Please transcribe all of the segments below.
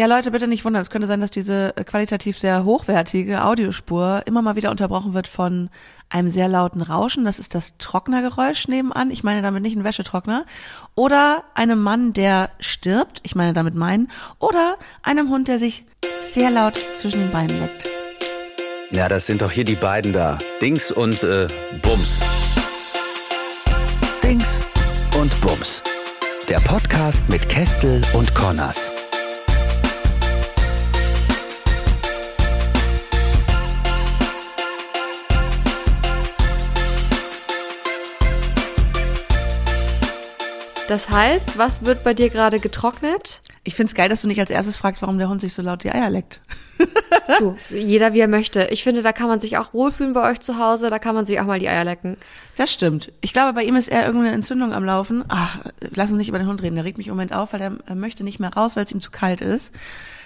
Ja, Leute, bitte nicht wundern. Es könnte sein, dass diese äh, qualitativ sehr hochwertige Audiospur immer mal wieder unterbrochen wird von einem sehr lauten Rauschen. Das ist das Trocknergeräusch nebenan. Ich meine damit nicht einen Wäschetrockner. Oder einem Mann, der stirbt. Ich meine damit meinen. Oder einem Hund, der sich sehr laut zwischen den Beinen leckt. Ja, das sind doch hier die beiden da. Dings und äh, Bums. Dings und Bums. Der Podcast mit Kestel und Connors. Das heißt, was wird bei dir gerade getrocknet? Ich find's geil, dass du nicht als erstes fragst, warum der Hund sich so laut die Eier leckt. Du, jeder wie er möchte. Ich finde, da kann man sich auch wohlfühlen bei euch zu Hause, da kann man sich auch mal die Eier lecken. Das stimmt. Ich glaube, bei ihm ist eher irgendeine Entzündung am Laufen. Ach, lass uns nicht über den Hund reden. Der regt mich im Moment auf, weil er möchte nicht mehr raus, weil es ihm zu kalt ist.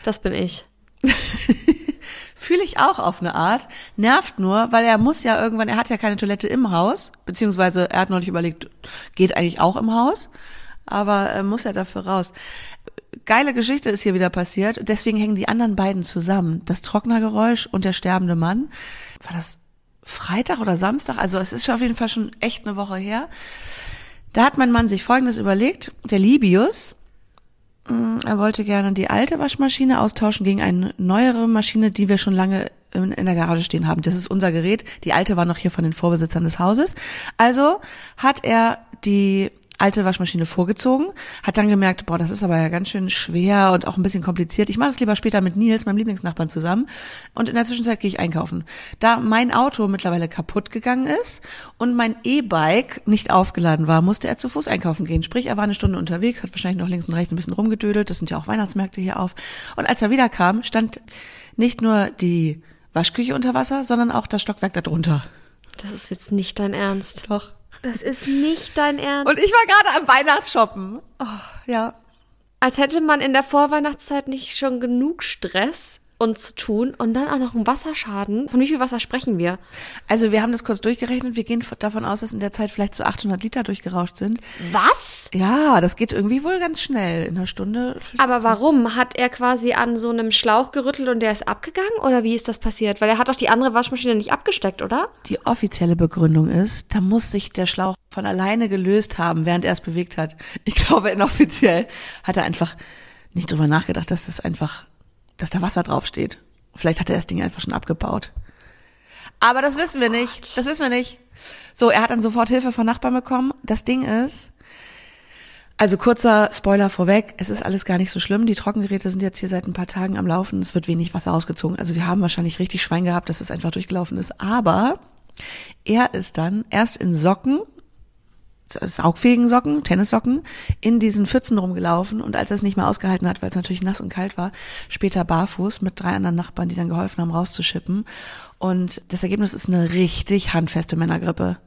Das bin ich. Fühle ich auch auf eine Art. Nervt nur, weil er muss ja irgendwann, er hat ja keine Toilette im Haus, beziehungsweise er hat neulich überlegt, geht eigentlich auch im Haus, aber äh, muss ja dafür raus. Geile Geschichte ist hier wieder passiert, deswegen hängen die anderen beiden zusammen. Das Trocknergeräusch und der sterbende Mann. War das Freitag oder Samstag? Also es ist auf jeden Fall schon echt eine Woche her. Da hat mein Mann sich Folgendes überlegt. Der Libius, Mm, er wollte gerne die alte Waschmaschine austauschen gegen eine neuere Maschine, die wir schon lange in, in der Garage stehen haben. Das ist unser Gerät. Die alte war noch hier von den Vorbesitzern des Hauses. Also hat er die alte Waschmaschine vorgezogen, hat dann gemerkt, boah, das ist aber ja ganz schön schwer und auch ein bisschen kompliziert. Ich mache das lieber später mit Nils, meinem Lieblingsnachbarn, zusammen. Und in der Zwischenzeit gehe ich einkaufen. Da mein Auto mittlerweile kaputt gegangen ist und mein E-Bike nicht aufgeladen war, musste er zu Fuß einkaufen gehen. Sprich, er war eine Stunde unterwegs, hat wahrscheinlich noch links und rechts ein bisschen rumgedödelt. Das sind ja auch Weihnachtsmärkte hier auf. Und als er wiederkam, stand nicht nur die Waschküche unter Wasser, sondern auch das Stockwerk darunter. Das ist jetzt nicht dein Ernst. Doch. Das ist nicht dein Ernst. Und ich war gerade am Weihnachtsshoppen. Oh, ja. Als hätte man in der Vorweihnachtszeit nicht schon genug Stress und zu tun und dann auch noch ein Wasserschaden. Von wie viel Wasser sprechen wir? Also wir haben das kurz durchgerechnet. Wir gehen davon aus, dass in der Zeit vielleicht so 800 Liter durchgerauscht sind. Was? Ja, das geht irgendwie wohl ganz schnell. In einer Stunde. Aber warum? Hat er quasi an so einem Schlauch gerüttelt und der ist abgegangen? Oder wie ist das passiert? Weil er hat doch die andere Waschmaschine nicht abgesteckt, oder? Die offizielle Begründung ist, da muss sich der Schlauch von alleine gelöst haben, während er es bewegt hat. Ich glaube, inoffiziell hat er einfach nicht drüber nachgedacht, dass das einfach dass da Wasser draufsteht. Vielleicht hat er das Ding einfach schon abgebaut. Aber das wissen wir nicht. Das wissen wir nicht. So, er hat dann sofort Hilfe von Nachbarn bekommen. Das Ding ist, also kurzer Spoiler vorweg, es ist alles gar nicht so schlimm. Die Trockengeräte sind jetzt hier seit ein paar Tagen am Laufen. Es wird wenig Wasser ausgezogen. Also wir haben wahrscheinlich richtig Schwein gehabt, dass es einfach durchgelaufen ist. Aber er ist dann erst in Socken saugfähigen Socken, Tennissocken, in diesen Pfützen rumgelaufen und als er es nicht mehr ausgehalten hat, weil es natürlich nass und kalt war, später barfuß mit drei anderen Nachbarn, die dann geholfen haben, rauszuschippen. Und das Ergebnis ist eine richtig handfeste Männergrippe.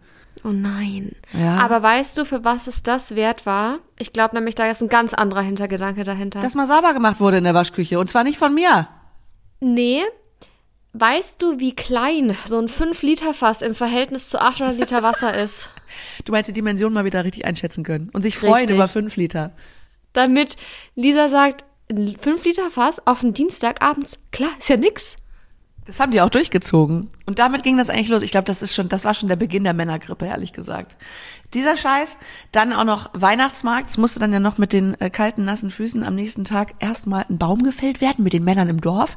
Oh nein. Ja. Aber weißt du, für was es das wert war? Ich glaube nämlich, da ist ein ganz anderer Hintergedanke dahinter. Dass mal sauber gemacht wurde in der Waschküche und zwar nicht von mir. Nee. Weißt du, wie klein so ein 5-Liter-Fass im Verhältnis zu 800 Liter Wasser ist? Du meinst die Dimension mal wieder richtig einschätzen können und sich freuen Richtig. über 5 Liter. Damit Lisa sagt, 5 Liter Fass auf den Dienstag abends, klar, ist ja nix. Das haben die auch durchgezogen. Und damit ging das eigentlich los. Ich glaube, das ist schon, das war schon der Beginn der Männergrippe, ehrlich gesagt. Dieser Scheiß, dann auch noch Weihnachtsmarkt. Es musste dann ja noch mit den äh, kalten, nassen Füßen am nächsten Tag erstmal ein Baum gefällt werden mit den Männern im Dorf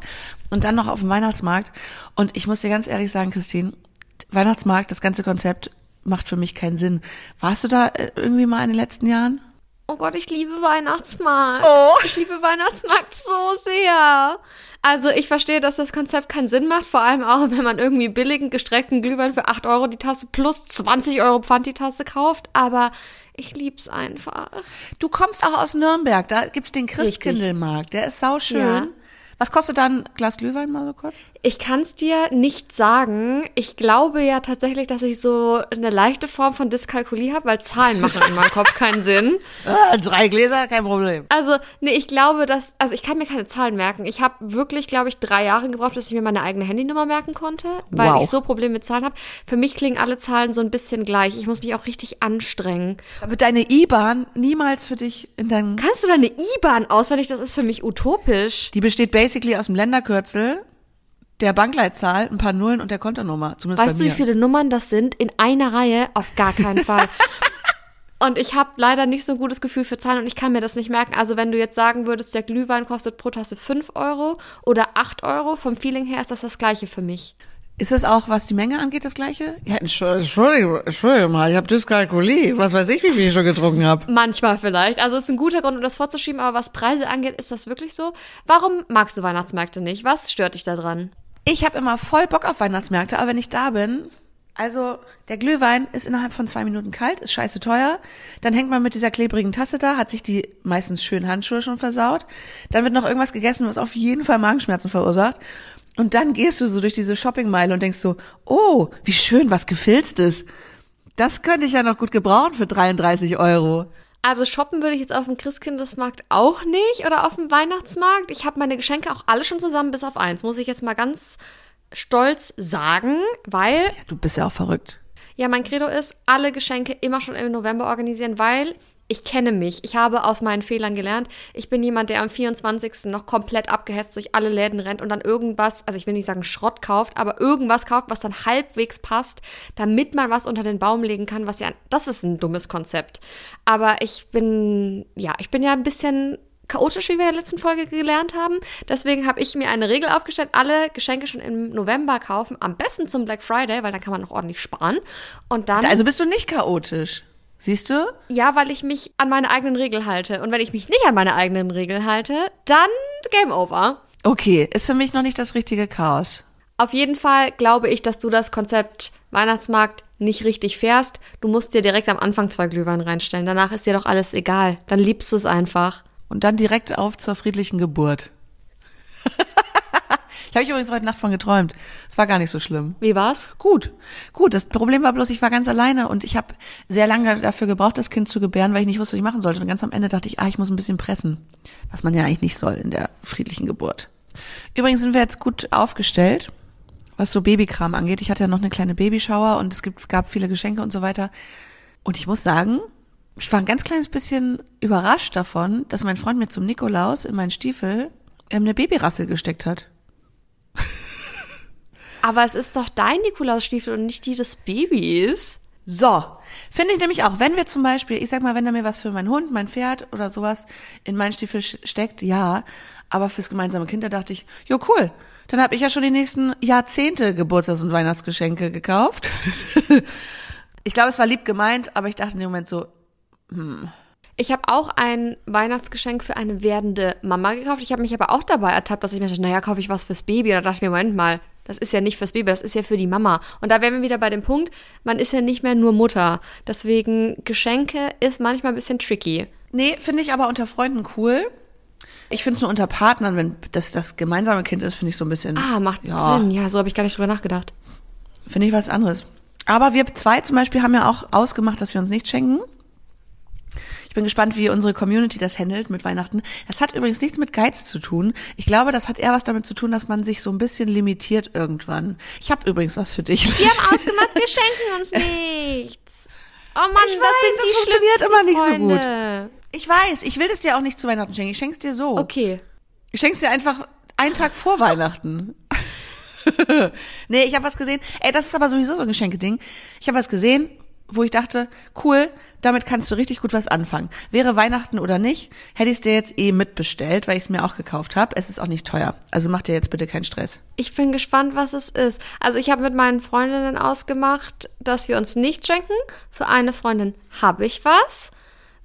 und dann noch auf dem Weihnachtsmarkt. Und ich muss dir ganz ehrlich sagen, Christine, Weihnachtsmarkt, das ganze Konzept macht für mich keinen Sinn. Warst du da äh, irgendwie mal in den letzten Jahren? Oh Gott, ich liebe Weihnachtsmarkt. Oh. Ich liebe Weihnachtsmarkt so sehr. Also ich verstehe, dass das Konzept keinen Sinn macht, vor allem auch, wenn man irgendwie billigen, gestreckten Glühwein für 8 Euro die Tasse plus 20 Euro Pfand die Tasse kauft. Aber ich lieb's einfach. Du kommst auch aus Nürnberg, da gibt's den Christkindlmarkt, der ist sauschön. Ja. Was kostet dann ein Glas Glühwein mal so kurz? Ich kann es dir nicht sagen. Ich glaube ja tatsächlich, dass ich so eine leichte Form von Dyskalkulie habe, weil Zahlen machen in meinem Kopf keinen Sinn. Ah, drei Gläser, kein Problem. Also, nee, ich glaube, dass, also ich kann mir keine Zahlen merken. Ich habe wirklich, glaube ich, drei Jahre gebraucht, bis ich mir meine eigene Handynummer merken konnte, weil Wow. ich so Probleme mit Zahlen habe. Für mich klingen alle Zahlen so ein bisschen gleich. Ich muss mich auch richtig anstrengen. Wird deine IBAN niemals für dich in deinen... Kannst du deine IBAN auswendig? Das ist für mich utopisch. Die besteht basically aus dem Länderkürzel, der Bankleitzahl, ein paar Nullen und der Kontonummer. Zumindest Weißt bei du, wie viele Nummern das sind? In einer Reihe? Auf gar keinen Fall. Und ich habe leider nicht so ein gutes Gefühl für Zahlen und ich kann mir das nicht merken. Also wenn du jetzt sagen würdest, der Glühwein kostet pro Tasse 5 Euro oder 8 Euro, vom Feeling her ist das das gleiche für mich. Ist es auch, was die Menge angeht, das gleiche? Ja, Entschuldigung, Entschuldigung mal, ich habe Dyskalkulie. Was weiß ich, wie viel ich schon getrunken habe. Manchmal vielleicht. Also ist ein guter Grund, um das vorzuschieben, aber was Preise angeht, ist das wirklich so? Warum magst du Weihnachtsmärkte nicht? Was stört dich da dran? Ich habe immer voll Bock auf Weihnachtsmärkte, aber wenn ich da bin, also der Glühwein ist innerhalb von zwei Minuten kalt, ist scheiße teuer. Dann hängt man mit dieser klebrigen Tasse da, hat sich die meistens schönen Handschuhe schon versaut. Dann wird noch irgendwas gegessen, was auf jeden Fall Magenschmerzen verursacht. Und dann gehst du so durch diese Shoppingmeile und denkst so, oh, wie schön, was gefilztes. Das könnte ich ja noch gut gebrauchen für 33 Euro. Also shoppen würde ich jetzt auf dem Christkindlesmarkt auch nicht oder auf dem Weihnachtsmarkt. Ich habe meine Geschenke auch alle schon zusammen bis auf eins, muss ich jetzt mal ganz stolz sagen, weil Ja, du bist ja auch verrückt. Ja, mein Credo ist, alle Geschenke immer schon im November organisieren, weil ich kenne mich. Ich habe aus meinen Fehlern gelernt. Ich bin jemand, der am 24. noch komplett abgehetzt durch alle Läden rennt und dann irgendwas, also ich will nicht sagen Schrott kauft, aber irgendwas kauft, was dann halbwegs passt, damit man was unter den Baum legen kann, was ja, das ist ein dummes Konzept. Aber ich bin, ja, ich bin ja ein bisschen chaotisch, wie wir in der letzten Folge gelernt haben. Deswegen habe ich mir eine Regel aufgestellt, alle Geschenke schon im November kaufen, am besten zum Black Friday, weil dann kann man noch ordentlich sparen. Und dann, Also bist du nicht chaotisch. Siehst du? ja, weil ich mich an meine eigenen Regeln halte. Und wenn ich mich nicht an meine eigenen Regeln halte, dann Game Over. Okay, ist für mich noch nicht das richtige Chaos. Auf jeden Fall glaube ich, dass du das Konzept Weihnachtsmarkt nicht richtig fährst. Du musst dir direkt am Anfang zwei Glühwein reinstellen. Danach ist dir doch alles egal. Dann liebst du es einfach. Und dann direkt auf zur friedlichen Geburt. ich habe ich übrigens heute Nacht von geträumt. Es war gar nicht so schlimm. Wie war's? Gut, gut. Das Problem war bloß, ich war ganz alleine und ich habe sehr lange dafür gebraucht, das Kind zu gebären, weil ich nicht wusste, was ich machen sollte. Und ganz am Ende dachte ich, ah, ich muss ein bisschen pressen. Was man ja eigentlich nicht soll in der friedlichen Geburt. Übrigens sind wir jetzt gut aufgestellt, was so Babykram angeht. Ich hatte ja noch eine kleine Babyshower und es gibt, gab viele Geschenke und so weiter. Und ich muss sagen, ich war ein ganz kleines bisschen überrascht davon, dass mein Freund mir zum Nikolaus in meinen Stiefel ähm, eine Babyrassel gesteckt hat. Aber es ist doch dein Nikolausstiefel und nicht die des Babys. So, finde ich nämlich auch, wenn wir zum Beispiel, ich sag mal, wenn er mir was für meinen Hund, mein Pferd oder sowas in meinen Stiefel steckt, ja, aber fürs gemeinsame Kind, da dachte ich, jo cool, dann habe ich ja schon die nächsten Jahrzehnte Geburtstags- und Weihnachtsgeschenke gekauft. ich glaube, es war lieb gemeint, aber ich dachte in dem Moment so, Ich habe auch ein Weihnachtsgeschenk für eine werdende Mama gekauft. Ich habe mich aber auch dabei ertappt, dass ich mir dachte, naja, kaufe ich was fürs Baby. Da dachte ich mir, Moment mal, das ist ja nicht fürs Baby, das ist ja für die Mama. Und da wären wir wieder bei dem Punkt, man ist ja nicht mehr nur Mutter. Deswegen Geschenke ist manchmal ein bisschen tricky. nee, finde ich aber unter Freunden cool. Ich finde es nur unter Partnern, wenn das das gemeinsame Kind ist, finde ich so ein bisschen. Ah, macht ja, Sinn. Ja, so habe ich gar nicht drüber nachgedacht. Finde ich was anderes. Aber wir zwei zum Beispiel haben ja auch ausgemacht, dass wir uns nicht schenken. Ich bin gespannt, wie unsere Community das handelt mit Weihnachten. Das hat übrigens nichts mit Geiz zu tun. Ich glaube, das hat eher was damit zu tun, dass man sich so ein bisschen limitiert irgendwann. Ich habe übrigens was für dich. Wir haben ausgemacht, wir schenken uns nichts. Oh Mann, Ich das weiß, sind das die funktioniert immer nicht so gut. Freunde. Ich weiß, ich will das dir auch nicht zu Weihnachten schenken. Ich schenk's dir so. Okay. Ich schenk's dir einfach einen Tag vor Weihnachten. nee, ich habe was gesehen. Ey, das ist aber sowieso so ein Geschenkeding. Ich habe was gesehen, wo ich dachte, cool, damit kannst du richtig gut was anfangen. Wäre Weihnachten oder nicht, hätte ich es dir jetzt eh mitbestellt, weil ich es mir auch gekauft habe. Es ist auch nicht teuer. Also mach dir jetzt bitte keinen Stress. Ich bin gespannt, was es ist. Also ich habe mit meinen Freundinnen ausgemacht, dass wir uns nicht schenken. Für eine Freundin habe ich was,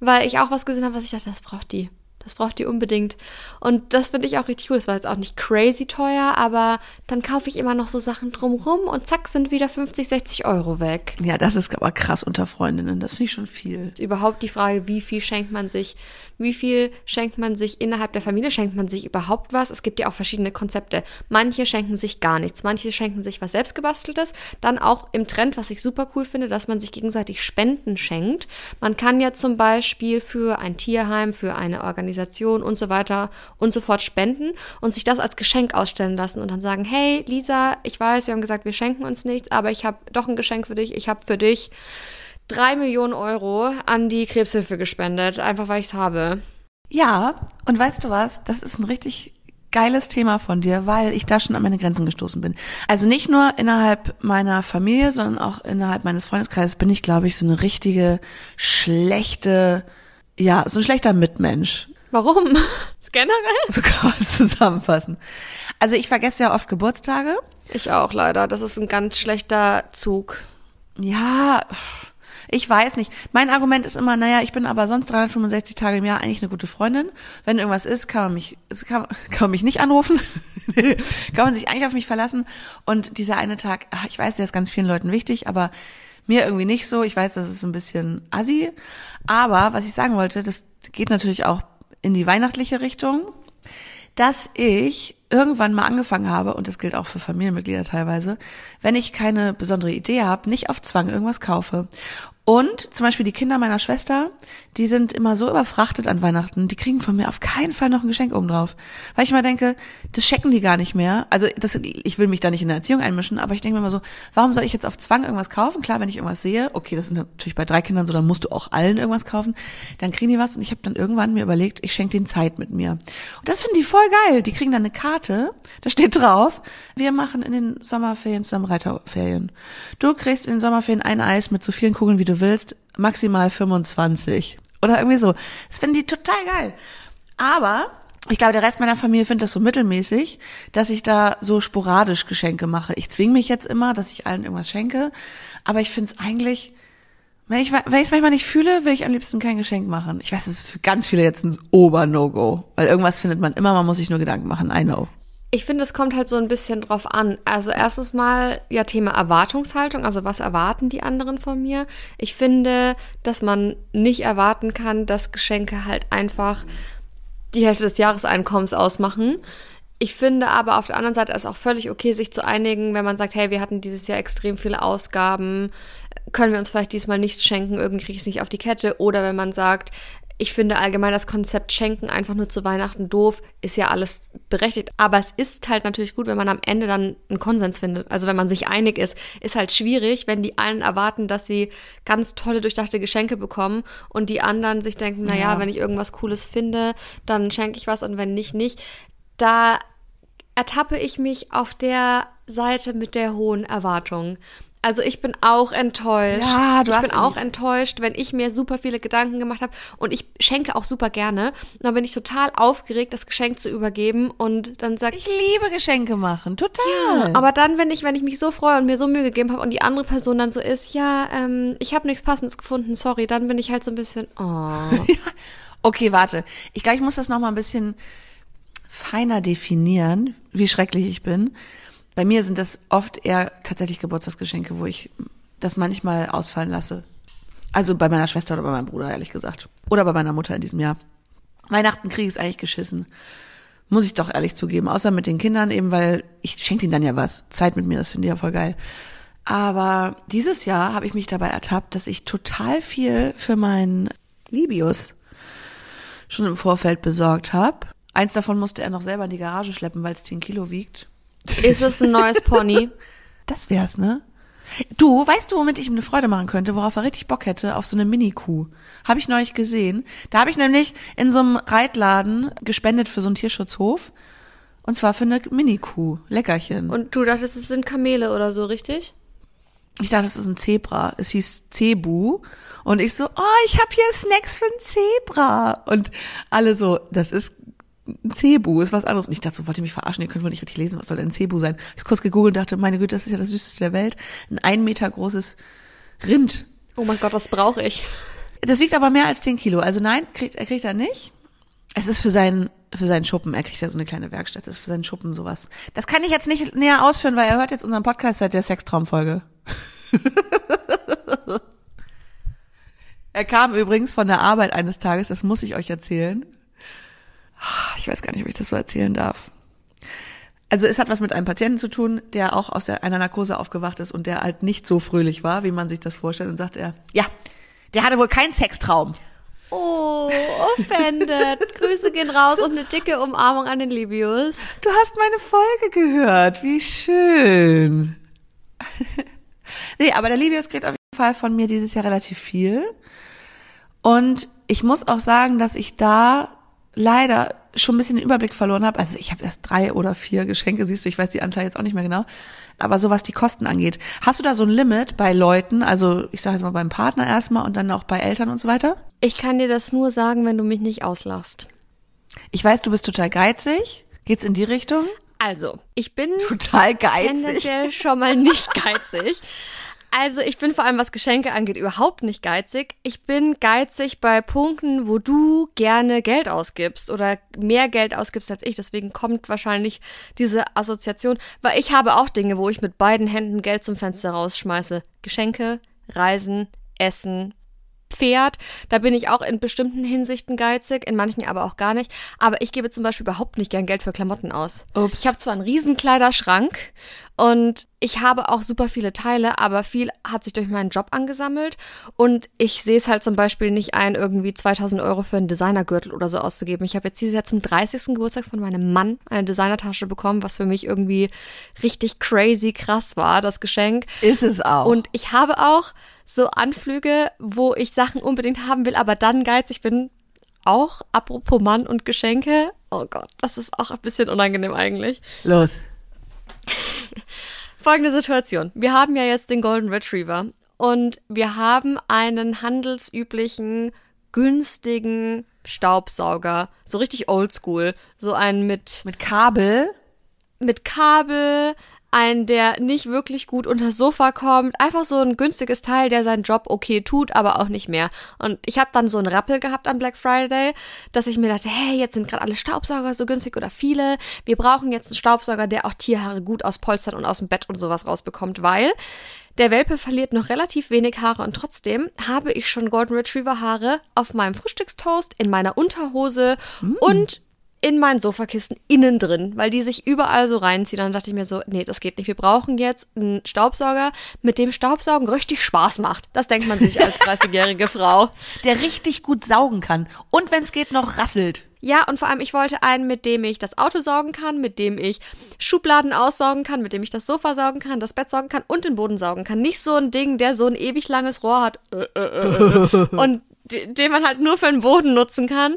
weil ich auch was gesehen habe, was ich dachte, das braucht die. Das braucht ihr unbedingt. Und das finde ich auch richtig cool. Das war jetzt auch nicht crazy teuer, aber dann kaufe ich immer noch so Sachen drumrum und zack, sind wieder 50, 60 Euro weg. Ja, das ist aber krass unter Freundinnen. Das finde ich schon viel. Ist überhaupt die Frage, wie viel schenkt man sich? Wie viel schenkt man sich innerhalb der Familie? Schenkt man sich überhaupt was? Es gibt ja auch verschiedene Konzepte. Manche schenken sich gar nichts. Manche schenken sich was selbstgebasteltes. Dann auch im Trend, was ich super cool finde, dass man sich gegenseitig Spenden schenkt. Man kann ja zum Beispiel für ein Tierheim, für eine Organisation und so weiter und so fort spenden und sich das als Geschenk ausstellen lassen und dann sagen, hey Lisa, ich weiß, wir haben gesagt, wir schenken uns nichts, aber ich habe doch ein Geschenk für dich. Ich habe für dich drei Millionen Euro an die Krebshilfe gespendet, einfach weil ich es habe. Ja, und weißt du was? Das ist ein richtig geiles Thema von dir, weil ich da schon an meine Grenzen gestoßen bin. Also nicht nur innerhalb meiner Familie, sondern auch innerhalb meines Freundeskreises bin ich, glaube ich, so eine richtige schlechte, ja, so ein schlechter Mitmensch. Warum? Generell? So kann man es zusammenfassen. Also ich vergesse ja oft Geburtstage. Ich auch leider. Das ist ein ganz schlechter Zug. Ja, ich weiß nicht. Mein Argument ist immer, naja, ich bin aber sonst 365 Tage im Jahr eigentlich eine gute Freundin. Wenn irgendwas ist, kann man mich, kann, kann man mich nicht anrufen. kann man sich eigentlich auf mich verlassen. Und dieser eine Tag, ach, ich weiß, der ist ganz vielen Leuten wichtig, aber mir irgendwie nicht so. Ich weiß, das ist ein bisschen assi. Aber was ich sagen wollte, das geht natürlich auch in die weihnachtliche Richtung, dass ich irgendwann mal angefangen habe, und das gilt auch für Familienmitglieder teilweise, wenn ich keine besondere Idee habe, nicht auf Zwang irgendwas kaufe. Und zum Beispiel die Kinder meiner Schwester, die sind immer so überfrachtet an Weihnachten, die kriegen von mir auf keinen Fall noch ein Geschenk obendrauf. Weil ich mal denke, das checken die gar nicht mehr. Also das, ich will mich da nicht in der Erziehung einmischen, aber ich denke mir immer so, warum soll ich jetzt auf Zwang irgendwas kaufen? Klar, wenn ich irgendwas sehe, okay, das ist natürlich bei drei Kindern so, dann musst du auch allen irgendwas kaufen. Dann kriegen die was und ich habe dann irgendwann mir überlegt, ich schenke denen Zeit mit mir. Und das finden die voll geil. Die kriegen dann eine Karte, da steht drauf, wir machen in den Sommerferien zusammen Reiterferien. Du kriegst in den Sommerferien ein Eis mit so vielen Kugeln, wie du willst, maximal 25. Oder irgendwie so. Das finden die total geil. Aber ich glaube, der Rest meiner Familie findet das so mittelmäßig, dass ich da so sporadisch Geschenke mache. Ich zwinge mich jetzt immer, dass ich allen irgendwas schenke. Aber ich finde es eigentlich, wenn ich wenn es manchmal nicht fühle, will ich am liebsten kein Geschenk machen. Ich weiß, es ist für ganz viele jetzt ein Ober-No-Go. Weil irgendwas findet man immer, man muss sich nur Gedanken machen. I know. Ich finde, es kommt halt so ein bisschen drauf an. Also erstens mal ja Thema Erwartungshaltung, also was erwarten die anderen von mir? Ich finde, dass man nicht erwarten kann, dass Geschenke halt einfach die Hälfte des Jahreseinkommens ausmachen. Ich finde aber auf der anderen Seite ist auch völlig okay, sich zu einigen, wenn man sagt, hey, wir hatten dieses Jahr extrem viele Ausgaben, können wir uns vielleicht diesmal nichts schenken, irgendwie kriege ich es nicht auf die Kette. Oder wenn man sagt, ich finde allgemein das Konzept Schenken einfach nur zu Weihnachten doof, ist ja alles berechtigt. Aber es ist halt natürlich gut, wenn man am Ende dann einen Konsens findet. Also wenn man sich einig ist, ist halt schwierig, wenn die einen erwarten, dass sie ganz tolle, durchdachte Geschenke bekommen und die anderen sich denken, na ja, wenn ich irgendwas Cooles finde, dann schenke ich was und wenn nicht, nicht. Da ertappe ich mich auf der Seite mit der hohen Erwartung. Also ich bin auch enttäuscht. Ja, du ich hast bin auch enttäuscht, wenn ich mir super viele Gedanken gemacht habe und ich schenke auch super gerne. Und dann bin ich total aufgeregt, das Geschenk zu übergeben und dann sagt Ich liebe Geschenke machen, total. ja, aber dann, wenn ich, wenn ich mich so freue und mir so Mühe gegeben habe und die andere Person dann so ist, ja, ähm, ich habe nichts Passendes gefunden, sorry, dann bin ich halt so ein bisschen, oh. Okay, warte. Ich glaube, ich muss das noch mal ein bisschen feiner definieren, wie schrecklich ich bin. Bei mir sind das oft eher tatsächlich Geburtstagsgeschenke, wo ich das manchmal ausfallen lasse. Also bei meiner Schwester oder bei meinem Bruder, ehrlich gesagt. Oder bei meiner Mutter in diesem Jahr. Weihnachten kriege ich es eigentlich geschissen. Muss ich doch ehrlich zugeben. Außer mit den Kindern eben, weil ich schenke ihnen dann ja was. Zeit mit mir, das finde ich ja voll geil. Aber dieses Jahr habe ich mich dabei ertappt, dass ich total viel für meinen Libius schon im Vorfeld besorgt habe. Eins davon musste er noch selber in die Garage schleppen, weil es 10 Kilo wiegt. Ist es ein neues Pony? Das wär's, ne? Du, weißt du, womit ich ihm eine Freude machen könnte, worauf er richtig Bock hätte? Auf so eine Mini-Kuh. Habe ich neulich gesehen. Da habe ich nämlich in so einem Reitladen gespendet für so einen Tierschutzhof. Und zwar für eine Mini-Kuh. Leckerchen. Und du dachtest, es sind Kamele oder so, richtig? ich dachte, es ist ein Zebra. Es hieß Cebu. Und ich so, oh, ich habe hier Snacks für ein Zebra. Und alle so, das ist ein Cebu, ist was anderes. Und ich dachte so, wollt ihr mich verarschen? Ihr könnt wohl nicht richtig lesen, was soll denn ein Cebu sein? Ich habe kurz gegoogelt und dachte, meine Güte, das ist ja das Süßeste der Welt. Ein ein Meter großes Rind. Oh mein Gott, das brauche ich. Das wiegt aber mehr als 10 Kilo. Also nein, kriegt, er kriegt er nicht. Es ist für seinen, für seinen Schuppen. Er kriegt ja so eine kleine Werkstatt. Das ist für seinen Schuppen sowas. Das kann ich jetzt nicht näher ausführen, weil er hört jetzt unseren Podcast seit der Sextraumfolge. er kam übrigens von der Arbeit eines Tages, das muss ich euch erzählen. Ich weiß gar nicht, ob ich das so erzählen darf. Also es hat was mit einem Patienten zu tun, der auch aus der, einer Narkose aufgewacht ist und der halt nicht so fröhlich war, wie man sich das vorstellt. Und sagt er, ja, der hatte wohl keinen Sextraum. Oh, offended. Grüße gehen raus und eine dicke Umarmung an den Libius. Du hast meine Folge gehört. Wie schön. nee, aber der Libius kriegt auf jeden Fall von mir dieses Jahr relativ viel. Und ich muss auch sagen, dass ich da leider schon ein bisschen den Überblick verloren habe. Also ich habe erst drei oder vier Geschenke, siehst du, ich weiß die Anzahl jetzt auch nicht mehr genau. Aber so was die Kosten angeht, hast du da so ein Limit bei Leuten, also ich sage jetzt mal beim Partner erstmal und dann auch bei Eltern und so weiter? Ich kann dir das nur sagen, wenn du mich nicht auslachst. Ich weiß, du bist total geizig. Geht's in die Richtung? Also, ich bin Total geizig. tendenziell schon mal nicht geizig. Also ich bin vor allem, was Geschenke angeht, überhaupt nicht geizig. Ich bin geizig bei Punkten, wo du gerne Geld ausgibst oder mehr Geld ausgibst als ich. Deswegen kommt wahrscheinlich diese Assoziation. Weil ich habe auch Dinge, wo ich mit beiden Händen Geld zum Fenster rausschmeiße. Geschenke, Reisen, Essen, Pferd. Da bin ich auch in bestimmten Hinsichten geizig, in manchen aber auch gar nicht. Aber ich gebe zum Beispiel überhaupt nicht gern Geld für Klamotten aus. Ups. Ich habe zwar einen riesen Kleiderschrank und ich habe auch super viele Teile, aber viel hat sich durch meinen Job angesammelt und ich sehe es halt zum Beispiel nicht ein, irgendwie 2000 Euro für einen Designergürtel oder so auszugeben. Ich habe jetzt dieses Jahr zum 30. Geburtstag von meinem Mann eine Designertasche bekommen, was für mich irgendwie richtig crazy krass war, das Geschenk. Ist es auch. Und ich habe auch so Anflüge, wo ich Sachen unbedingt haben will, aber dann geizig bin. Auch apropos Mann und Geschenke. Oh Gott, das ist auch ein bisschen unangenehm eigentlich. Los. Folgende Situation. Wir haben ja jetzt den Golden Retriever und wir haben einen handelsüblichen, günstigen Staubsauger. So richtig oldschool. So einen mit Mit Kabel. mit Kabel, einen, der nicht wirklich gut unter Sofa kommt. Einfach so ein günstiges Teil, der seinen Job okay tut, aber auch nicht mehr. Und ich habe dann so einen Rappel gehabt am Black Friday, dass ich mir dachte, hey, jetzt sind gerade alle Staubsauger so günstig oder viele. Wir brauchen jetzt einen Staubsauger, der auch Tierhaare gut aus Polstern und aus dem Bett und sowas rausbekommt, weil der Welpe verliert noch relativ wenig Haare und trotzdem habe ich schon Golden Retriever Haare auf meinem Frühstückstoast, in meiner Unterhose und in meinen Sofakissen innen drin, weil die sich überall so reinziehen. Dann dachte ich mir so, nee, das geht nicht. Wir brauchen jetzt einen Staubsauger, mit dem Staubsaugen richtig Spaß macht. Das denkt man sich als 30-jährige Frau. der richtig gut saugen kann. Und wenn es geht, noch rasselt. Ja, und vor allem, ich wollte einen, mit dem ich das Auto saugen kann, mit dem ich Schubladen aussaugen kann, mit dem ich das Sofa saugen kann, das Bett saugen kann und den Boden saugen kann. Nicht so ein Ding, der so ein ewig langes Rohr hat und de- den man halt nur für den Boden nutzen kann.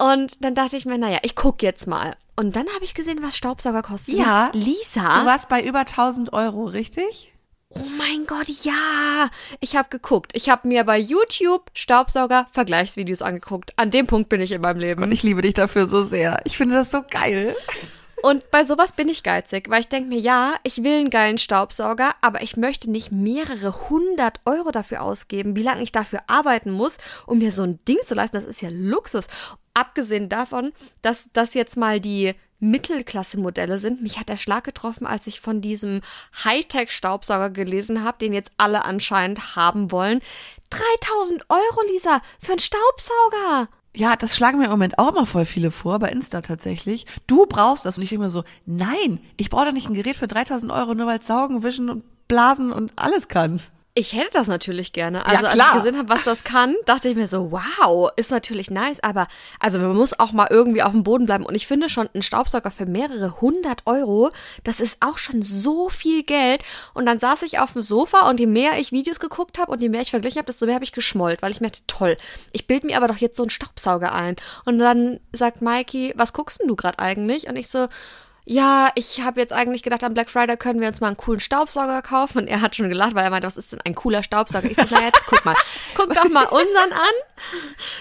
Und dann dachte ich mir, naja, ich guck jetzt mal. Und dann habe ich gesehen, was Staubsauger kosten. Ja. Lisa. Du warst bei über 1000 Euro, richtig? Oh mein Gott, ja. Ich habe geguckt. Ich habe mir bei YouTube Staubsauger Vergleichsvideos angeguckt. An dem Punkt bin ich in meinem Leben. Und ich liebe dich dafür so sehr. Ich finde das so geil. Und bei sowas bin ich geizig, weil ich denke mir, ja, ich will einen geilen Staubsauger, aber ich möchte nicht mehrere hundert Euro dafür ausgeben, wie lange ich dafür arbeiten muss, um mir so ein Ding zu leisten. Das ist ja Luxus. Abgesehen davon, dass das jetzt mal die Mittelklasse-Modelle sind. Mich hat der Schlag getroffen, als ich von diesem Hightech-Staubsauger gelesen habe, den jetzt alle anscheinend haben wollen. 3000 Euro, Lisa, für einen Staubsauger. Ja, das schlagen mir im Moment auch immer voll viele vor, bei Insta tatsächlich. Du brauchst das. Und ich denke mir so, nein, ich brauche doch nicht ein Gerät für 3000 Euro, nur weil es saugen, wischen und blasen und alles kann. Ich hätte das natürlich gerne. Also als klar. ich gesehen habe, was das kann, dachte ich mir so, wow, ist natürlich nice. Aber also man muss auch mal irgendwie auf dem Boden bleiben. Und ich finde schon, ein Staubsauger für mehrere hundert Euro, das ist auch schon so viel Geld. Und dann saß ich auf dem Sofa und je mehr ich Videos geguckt habe und je mehr ich verglichen habe, desto mehr habe ich geschmollt, weil ich mir dachte, toll, ich bild mir aber doch jetzt so einen Staubsauger ein. Und dann sagt Mikey, was guckst denn du gerade eigentlich? Und ich so, ja, ich habe jetzt eigentlich gedacht, am Black Friday können wir uns mal einen coolen Staubsauger kaufen. Und er hat schon gelacht, weil er meinte, was ist denn ein cooler Staubsauger? Ich so, na jetzt guck mal. Guck doch mal unseren an.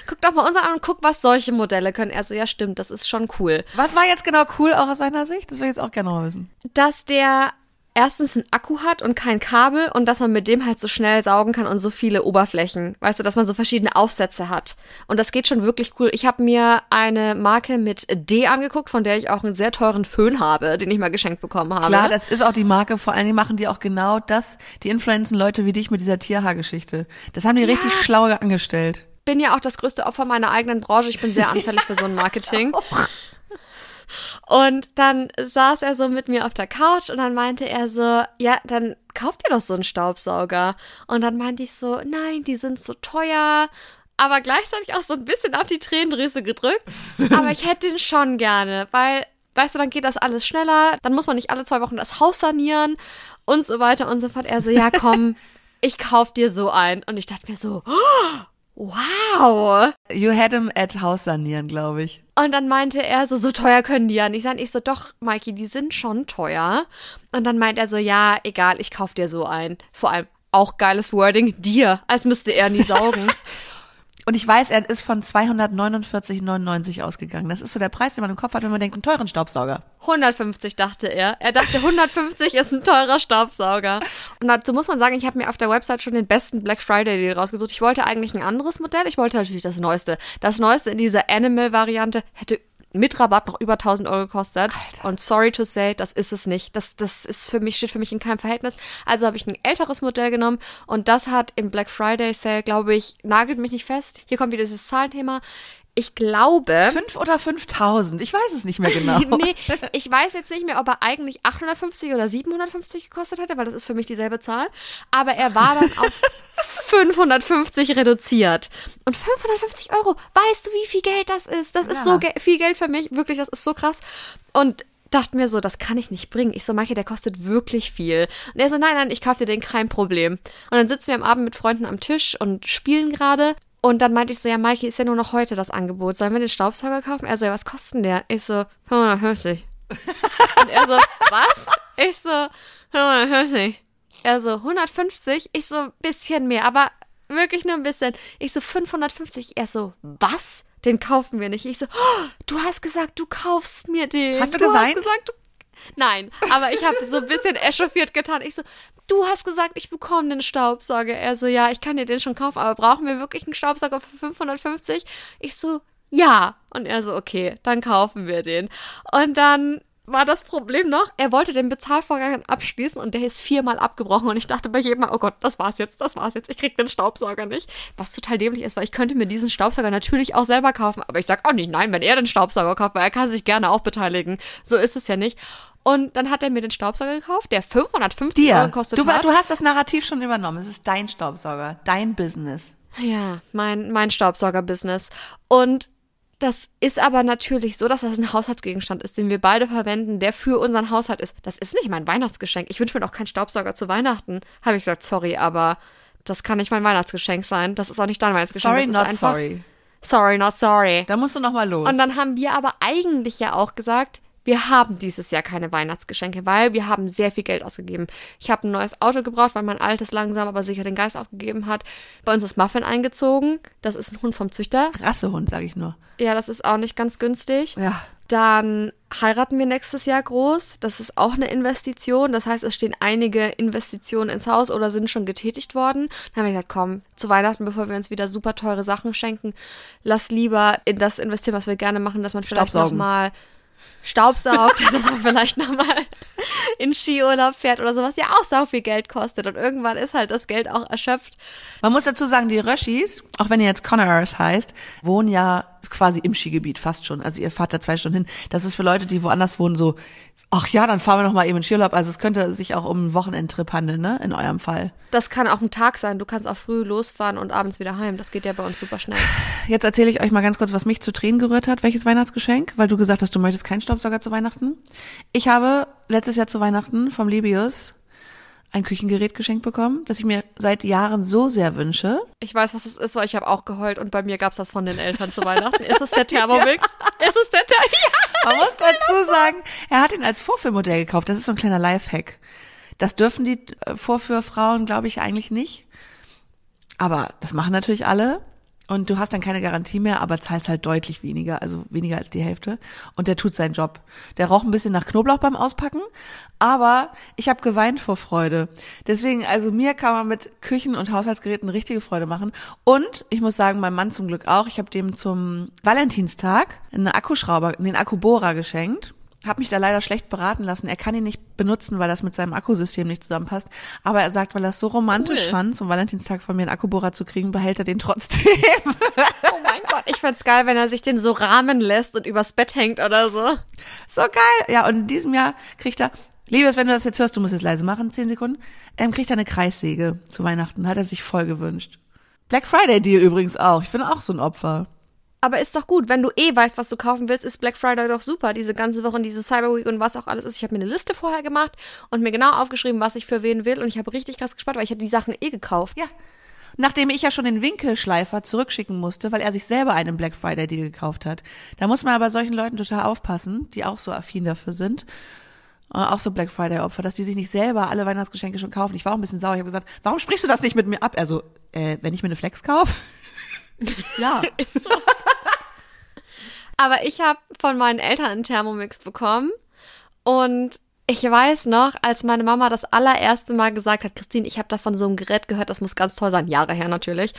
Guck doch mal unseren an und guck, was solche Modelle können. Er so, ja stimmt, das ist schon cool. Was war jetzt genau cool auch aus seiner Sicht? Das will ich jetzt auch gerne mal wissen. Dass der erstens einen Akku hat und kein Kabel und dass man mit dem halt so schnell saugen kann und so viele Oberflächen. Weißt du, dass man so verschiedene Aufsätze hat. Und das geht schon wirklich cool. Ich habe mir eine Marke mit D angeguckt, von der ich auch einen sehr teuren Föhn habe, den ich mal geschenkt bekommen habe. Klar, das ist auch die Marke, vor allen Dingen machen die auch genau das, die influenzen Leute wie dich mit dieser Tierhaargeschichte. Das haben die richtig schlau angestellt. bin ja auch das größte Opfer meiner eigenen Branche. Ich bin sehr anfällig für so ein Marketing. Und dann saß er so mit mir auf der Couch und dann meinte er so, ja, dann kauft ihr doch so einen Staubsauger. Und dann meinte ich so, nein, die sind so teuer. Aber gleichzeitig auch so ein bisschen auf die Tränendrüse gedrückt. Aber ich hätte den schon gerne, weil, weißt du, dann geht das alles schneller. Dann muss man nicht alle zwei Wochen das Haus sanieren und so weiter und so fort. Er so, ja, komm, ich kauf dir so ein. Und ich dachte mir so, wow. You had him at Haus sanieren, glaube ich. Und dann meinte er so, so teuer können die ja nicht sein. Ich so, doch, Mikey, die sind schon teuer. Und dann meint er so, ja, egal, ich kauf dir so ein. Vor allem auch geiles Wording, dir, als müsste er nie saugen. Und ich weiß, er ist von 249,99 ausgegangen. Das ist so der Preis, den man im Kopf hat, wenn man denkt, einen teuren Staubsauger. 150 dachte er. Er dachte, 150 ist ein teurer Staubsauger. Und dazu muss man sagen, ich habe mir auf der Website schon den besten Black Friday Deal rausgesucht. Ich wollte eigentlich ein anderes Modell. Ich wollte natürlich das Neueste. Das Neueste in dieser Animal-Variante hätte mit Rabatt noch über 1000 Euro gekostet. Und sorry to say, das ist es nicht. Das, das ist für mich, steht für mich in keinem Verhältnis. Also habe ich ein älteres Modell genommen und das hat im Black Friday Sale, glaube ich, nagelt mich nicht fest. Hier kommt wieder dieses Zahlenthema. Ich glaube. Fünf oder 5000? Ich weiß es nicht mehr genau. nee, ich weiß jetzt nicht mehr, ob er eigentlich 850 oder 750 gekostet hätte, weil das ist für mich dieselbe Zahl. Aber er war dann auf 550 reduziert. Und 550 Euro, weißt du, wie viel Geld das ist? Das ist Ja. so ge viel Geld für mich. Wirklich, das ist so krass. Und dachte mir so, das kann ich nicht bringen. Ich so, Maike, der kostet wirklich viel. Und er so, nein, nein, ich kaufe dir den, kein Problem. Und dann sitzen wir am Abend mit Freunden am Tisch und spielen gerade. Und dann meinte ich so, ja, Maike, ist ja nur noch heute das Angebot. Sollen wir den Staubsauger kaufen? Er so, ja, was kostet denn der? Ich so, 550. Und er so, was? Ich so, 550. Er so, 150? Ich so, ein bisschen mehr, aber wirklich nur ein bisschen. Ich so, 550. Er so, was? Den kaufen wir nicht. Ich so, oh, du hast gesagt, du kaufst mir den. Hast du du geweint? Hast gesagt, du Nein, aber ich habe so ein bisschen echauffiert getan. Ich so, du hast gesagt, ich bekomme den Staubsauger. Er so, ja, ich kann dir den schon kaufen, aber brauchen wir wirklich einen Staubsauger für 550? Ich so, ja. Und er so, okay, dann kaufen wir den. Und dann war das Problem noch, er wollte den Bezahlvorgang abschließen und der ist viermal abgebrochen und ich dachte bei jedem Mal, oh Gott, das war's jetzt, das war's jetzt, ich krieg den Staubsauger nicht. Was total dämlich ist, weil ich könnte mir diesen Staubsauger natürlich auch selber kaufen, aber ich sag auch nicht nein, wenn er den Staubsauger kauft, weil er kann sich gerne auch beteiligen. So ist es ja nicht. Und dann hat er mir den Staubsauger gekauft, der 550 Euro Dir. gekostet Du, hat. du hast das Narrativ schon übernommen. Es ist dein Staubsauger, dein Business. Ja, mein, mein Staubsauger-Business. Und das ist aber natürlich so, dass das ein Haushaltsgegenstand ist, den wir beide verwenden, der für unseren Haushalt ist. Das ist nicht mein Weihnachtsgeschenk. Ich wünsche mir doch keinen Staubsauger zu Weihnachten. Habe ich gesagt, sorry, aber das kann nicht mein Weihnachtsgeschenk sein. Das ist auch nicht dein Weihnachtsgeschenk. Sorry, not sorry. Sorry, not sorry. Da musst du noch mal los. Und dann haben wir aber eigentlich ja auch gesagt, wir haben dieses Jahr keine Weihnachtsgeschenke, weil wir haben sehr viel Geld ausgegeben. Ich habe ein neues Auto gebraucht, weil mein altes langsam aber sicher den Geist aufgegeben hat. Bei uns ist Muffin eingezogen. Das ist ein Hund vom Züchter. Rassehund, sage ich nur. Ja, das ist auch nicht ganz günstig. Ja. Dann heiraten wir nächstes Jahr groß. Das ist auch eine Investition. Das heißt, es stehen einige Investitionen ins Haus oder sind schon getätigt worden. Dann haben wir gesagt, komm, zu Weihnachten, bevor wir uns wieder super teure Sachen schenken, lass lieber in das investieren, was wir gerne machen, dass man vielleicht nochmal Staubsaugt, dass man vielleicht nochmal in Skiurlaub fährt oder sowas, ja auch sau viel Geld kostet. Und irgendwann ist halt das Geld auch erschöpft. Man muss dazu sagen, die Röschis, auch wenn ihr jetzt Connorers heißt, wohnen ja quasi im Skigebiet, fast schon. Also ihr fahrt da zwei Stunden hin. Das ist für Leute, die woanders wohnen, so, ach ja, dann fahren wir noch mal eben in Skiurlaub. Also es könnte sich auch um einen Wochenendtrip handeln, ne, in eurem Fall. Das kann auch ein Tag sein. Du kannst auch früh losfahren und abends wieder heim. Das geht ja bei uns super schnell. Jetzt erzähle ich euch mal ganz kurz, was mich zu Tränen gerührt hat. Welches Weihnachtsgeschenk? Weil du gesagt hast, du möchtest keinen Staubsauger zu Weihnachten. Ich habe letztes Jahr zu Weihnachten vom Libius ein Küchengerät geschenkt bekommen, das ich mir seit Jahren so sehr wünsche. Ich weiß, was es ist, weil ich habe auch geheult und bei mir gab's das von den Eltern zu Weihnachten. Ist es der Thermomix? Ist es der Thermomix? Man muss dazu sagen, er hat ihn als Vorführmodell gekauft. Das ist so ein kleiner Lifehack. Das dürfen die äh, Vorführfrauen, glaube ich, eigentlich nicht. Aber das machen natürlich alle. Und du hast dann keine Garantie mehr, aber zahlst halt deutlich weniger, also weniger als die Hälfte. Und der tut seinen Job. Der roch ein bisschen nach Knoblauch beim Auspacken, aber ich habe geweint vor Freude. Deswegen, also mir kann man mit Küchen- und Haushaltsgeräten richtige Freude machen. Und ich muss sagen, mein Mann zum Glück auch. Ich habe dem zum Valentinstag einen Akkuschrauber, den Akkubohrer geschenkt habe mich da leider schlecht beraten lassen. Er kann ihn nicht benutzen, weil das mit seinem Akkusystem nicht zusammenpasst. Aber er sagt, weil er es so romantisch Cool. fand, zum Valentinstag von mir einen Akkubohrer zu kriegen, behält er den trotzdem. Oh mein Gott, ich find's geil, wenn er sich den so rahmen lässt und übers Bett hängt oder so. so geil. Ja, und in diesem Jahr kriegt er, Liebes, wenn du das jetzt hörst, du musst es leise machen, zehn Sekunden, ähm, kriegt er eine Kreissäge zu Weihnachten. Hat er sich voll gewünscht. Black Friday Deal übrigens auch. Ich bin auch so ein Opfer. Aber ist doch gut, wenn du eh weißt, was du kaufen willst, ist Black Friday doch super. Diese ganze Woche, diese Cyber Week und was auch alles ist. Ich habe mir eine Liste vorher gemacht und mir genau aufgeschrieben, was ich für wen will. Und ich habe richtig krass gespart, weil ich hatte die Sachen eh gekauft. Ja. Nachdem ich ja schon den Winkelschleifer zurückschicken musste, weil er sich selber einen Black Friday Deal gekauft hat. Da muss man aber solchen Leuten total aufpassen, die auch so affin dafür sind. Äh, Auch so Black Friday Opfer, dass die sich nicht selber alle Weihnachtsgeschenke schon kaufen. Ich war auch ein bisschen sauer. Ich habe gesagt, warum sprichst du das nicht mit mir ab? Also, äh, wenn ich mir eine Flex kaufe? Ja. Aber ich habe von meinen Eltern einen Thermomix bekommen und ich weiß noch, als meine Mama das allererste Mal gesagt hat, Christine, ich habe da von so einem Gerät gehört, das muss ganz toll sein, Jahre her natürlich.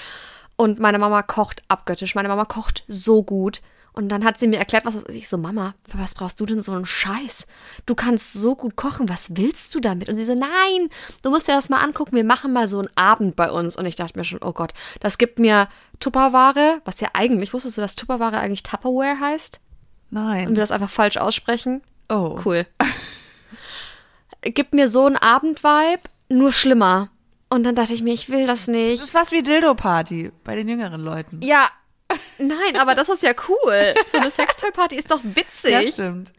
Und meine Mama kocht abgöttisch. Meine Mama kocht so gut. Und dann hat sie mir erklärt, was das ist. Ich so, Mama, für was brauchst du denn so einen Scheiß? Du kannst so gut kochen, was willst du damit? Und sie so, nein, du musst dir das mal angucken, wir machen mal so einen Abend bei uns. Und ich dachte mir schon, oh Gott, das gibt mir Tupperware, was ja eigentlich, wusstest du, dass Tupperware eigentlich Tupperware heißt? Und Nein. wir das einfach falsch aussprechen? Oh. Cool. Gibt mir so einen Abend-Vibe, nur schlimmer. Und dann dachte ich mir, ich will das Das nicht. ist fast wie Dildo-Party bei den jüngeren Leuten. Ja, nein, aber das ist ja cool. So eine Sextoy-Party ist doch witzig. Ja, stimmt.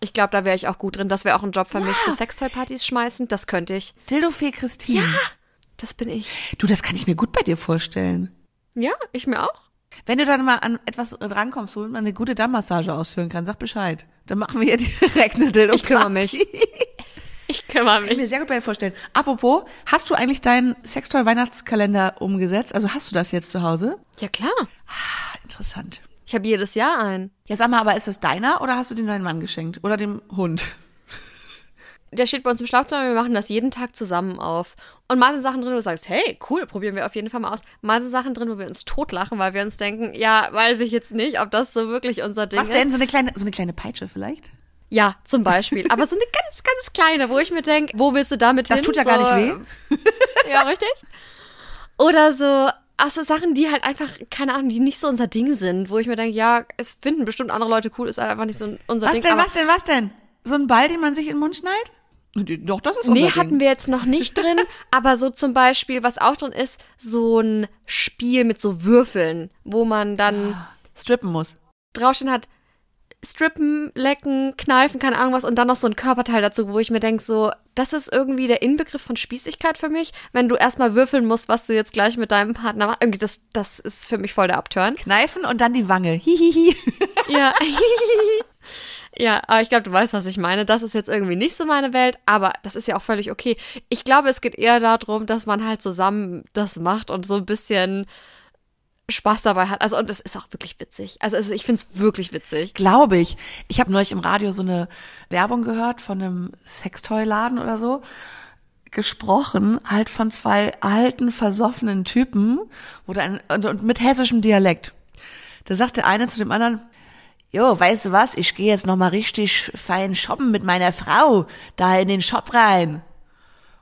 ich glaube, da wäre ich auch gut drin. Das wäre auch ein Job für mich. So Sextoy-Partys schmeißen, das könnte ich. Dildofee Christine. Ja. Das bin ich. Du, das kann ich mir gut bei dir vorstellen. Ja, ich mir auch. Wenn du dann mal an etwas rankommst, wo man eine gute Dammmassage ausführen kann, sag Bescheid. Dann machen wir hier direkt eine dildo Ich kümmere mich. Ich kümmere Ich kann mir mich. sehr gut bei dir vorstellen. Apropos, hast du eigentlich deinen Sextoy-Weihnachtskalender umgesetzt? Also hast du das jetzt zu Hause? Ja, klar. Ah, interessant. Ich habe jedes Jahr einen. Ja, sag mal, aber ist das deiner oder hast du den deinem Mann geschenkt? Oder dem Hund? Der steht bei uns im Schlafzimmer, wir machen das jeden Tag zusammen auf. Und mal sind Sachen drin, wo du sagst, hey, cool, probieren wir auf jeden Fall mal aus. Mal sind Sachen drin, wo wir uns totlachen, weil wir uns denken, ja, weiß ich jetzt nicht, ob das so wirklich unser Ding Was ist. denn? So eine kleine, so eine kleine Peitsche vielleicht? Ja, zum Beispiel. Aber so eine ganz, ganz kleine, wo ich mir denke, wo willst du damit Das hin? tut ja so, gar nicht weh. Ja, richtig. Oder so, ach so Sachen, die halt einfach, keine Ahnung, die nicht so unser Ding sind, wo ich mir denke, ja, es finden bestimmt andere Leute cool, ist halt einfach nicht so unser Was Ding. denn, aber was denn, was denn? So ein Ball, den man sich in den Mund schnallt? Doch, das ist unser Nee, Ding. hatten wir jetzt noch nicht drin, aber so zum Beispiel, was auch drin ist, so ein Spiel mit so Würfeln, wo man dann Strippen muss. draufstehen hat, strippen, lecken, kneifen, keine Ahnung was und dann noch so ein Körperteil dazu, wo ich mir denke, so, das ist irgendwie der Inbegriff von Spießigkeit für mich, wenn du erstmal würfeln musst, was du jetzt gleich mit deinem Partner machst. Irgendwie, das, das ist für mich voll der Abturn. Kneifen und dann die Wange. Hihihi. Ja. ja, aber ich glaube, du weißt, was ich meine. Das ist jetzt irgendwie nicht so meine Welt, aber das ist ja auch völlig okay. Ich glaube, es geht eher darum, dass man halt zusammen das macht und so ein bisschen Spaß dabei hat. Also, und es ist auch wirklich witzig. Also, also ich finde es wirklich witzig. Glaube ich. Ich habe neulich im Radio so eine Werbung gehört von einem Sextoy-Laden oder so. Gesprochen, halt von zwei alten, versoffenen Typen, wo dann, und, und mit hessischem Dialekt. Da sagt der eine zu dem anderen, Jo, weißt du was, ich gehe jetzt nochmal richtig fein shoppen mit meiner Frau, da in den Shop rein.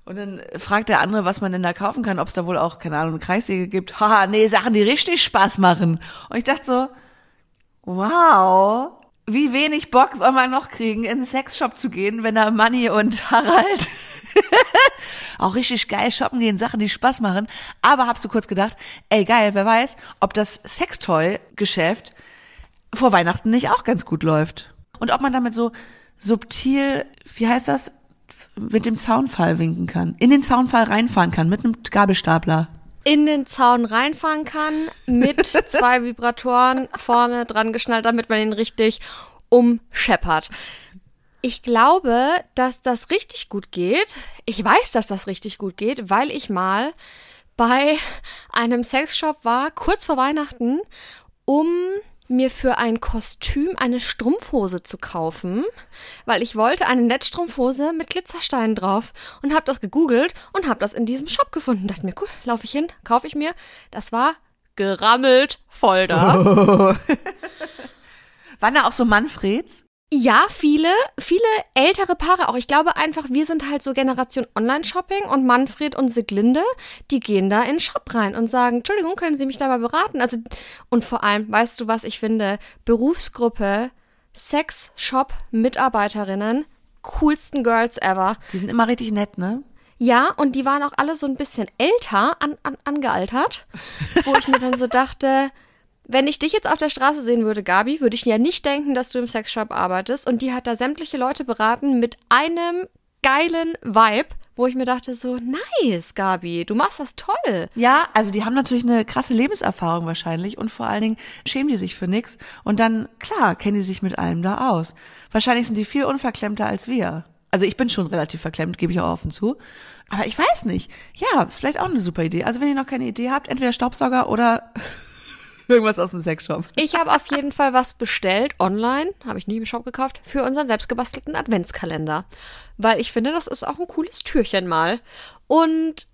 Und dann fragt der andere, was man denn da kaufen kann, ob es da wohl auch, keine Ahnung, Kreissäge gibt. Haha, nee, Sachen, die richtig Spaß machen. Und ich dachte so, wow, wie wenig Bock soll man noch kriegen, in den Sexshop zu gehen, wenn da Manni und Harald auch richtig geil shoppen gehen, Sachen, die Spaß machen. Aber habst du kurz gedacht, ey geil, wer weiß, ob das Sextoy-Geschäft vor Weihnachten nicht auch ganz gut läuft. Und ob man damit so subtil, wie heißt das, mit dem Zaunfall winken kann. In den Zaunfall reinfahren kann, mit einem Gabelstapler. In den Zaun reinfahren kann, mit zwei Vibratoren vorne dran geschnallt, damit man ihn richtig umscheppert. Ich glaube, dass das richtig gut geht. Ich weiß, dass das richtig gut geht, weil ich mal bei einem Sexshop war, kurz vor Weihnachten, um mir für ein Kostüm eine Strumpfhose zu kaufen, weil ich wollte eine Netzstrumpfhose mit Glitzersteinen drauf und habe das gegoogelt und habe das in diesem Shop gefunden. Dachte mir, cool, laufe ich hin, kaufe ich mir. Das war gerammelt voll da. Waren da auch so Manfreds? Ja, viele, viele ältere Paare auch. Ich glaube einfach, wir sind halt so Generation Online-Shopping und Manfred und Siglinde, die gehen da in den Shop rein und sagen, Entschuldigung, können Sie mich dabei beraten? Also, und vor allem, weißt du, was ich finde? Berufsgruppe, Sex-Shop-Mitarbeiterinnen, coolsten Girls ever. Die sind immer richtig nett, ne? Ja, und die waren auch alle so ein bisschen älter, an, an, angealtert, wo ich mir dann so dachte, wenn ich dich jetzt auf der Straße sehen würde, Gabi, würde ich ja nicht denken, dass du im Sexshop arbeitest. Und die hat da sämtliche Leute beraten mit einem geilen Vibe, wo ich mir dachte so, nice, Gabi, du machst das toll. Ja, also die haben natürlich eine krasse Lebenserfahrung wahrscheinlich und vor allen Dingen schämen die sich für nichts und dann, klar, kennen die sich mit allem da aus. Wahrscheinlich sind die viel unverklemmter als wir. Also ich bin schon relativ verklemmt, gebe ich auch offen zu. Aber ich weiß nicht. Ja, ist vielleicht auch eine super Idee. Also wenn ihr noch keine Idee habt, entweder Staubsauger oder Irgendwas aus dem Sexshop. Ich habe auf jeden Fall was bestellt, online, habe ich nie im Shop gekauft, für unseren selbstgebastelten Adventskalender. Weil ich finde, das ist auch ein cooles Türchen mal. Und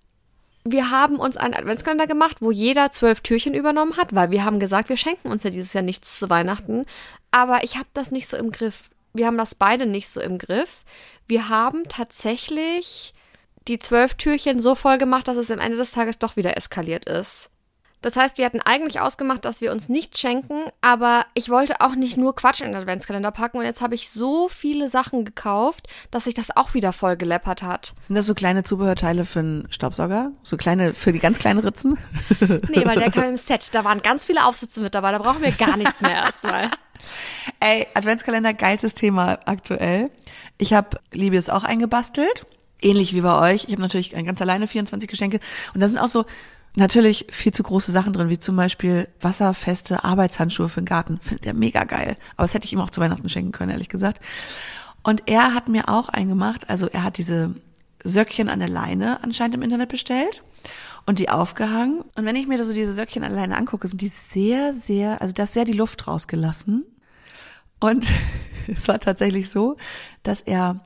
wir haben uns einen Adventskalender gemacht, wo jeder zwölf Türchen übernommen hat, weil wir haben gesagt, wir schenken uns ja dieses Jahr nichts zu Weihnachten. Aber ich habe das nicht so im Griff. Wir haben das beide nicht so im Griff. Wir haben tatsächlich die zwölf Türchen so voll gemacht, dass es am Ende des Tages doch wieder eskaliert ist. Das heißt, wir hatten eigentlich ausgemacht, dass wir uns nichts schenken, aber ich wollte auch nicht nur Quatsch in den Adventskalender packen und jetzt habe ich so viele Sachen gekauft, dass sich das auch wieder voll geleppert hat. Sind das so kleine Zubehörteile für einen Staubsauger? So kleine, für die ganz kleinen Ritzen? Nee, weil der kam im Set. Da waren ganz viele Aufsätze mit dabei. Da brauchen wir gar nichts mehr erstmal. Ey, Adventskalender, geilstes Thema aktuell. Ich habe Liebes auch eingebastelt. Ähnlich wie bei euch. Ich habe natürlich ganz alleine 24 Geschenke. Und da sind auch so natürlich viel zu große Sachen drin, wie zum Beispiel wasserfeste Arbeitshandschuhe für den Garten. Findet er mega geil. Aber das hätte ich ihm auch zu Weihnachten schenken können, ehrlich gesagt. Und er hat mir auch eingemacht, also er hat diese Söckchen an der Leine anscheinend im Internet bestellt und die aufgehangen. Und wenn ich mir so diese Söckchen an der Leine angucke, sind die sehr, sehr, also da ist sehr die Luft rausgelassen. Und es war tatsächlich so, dass er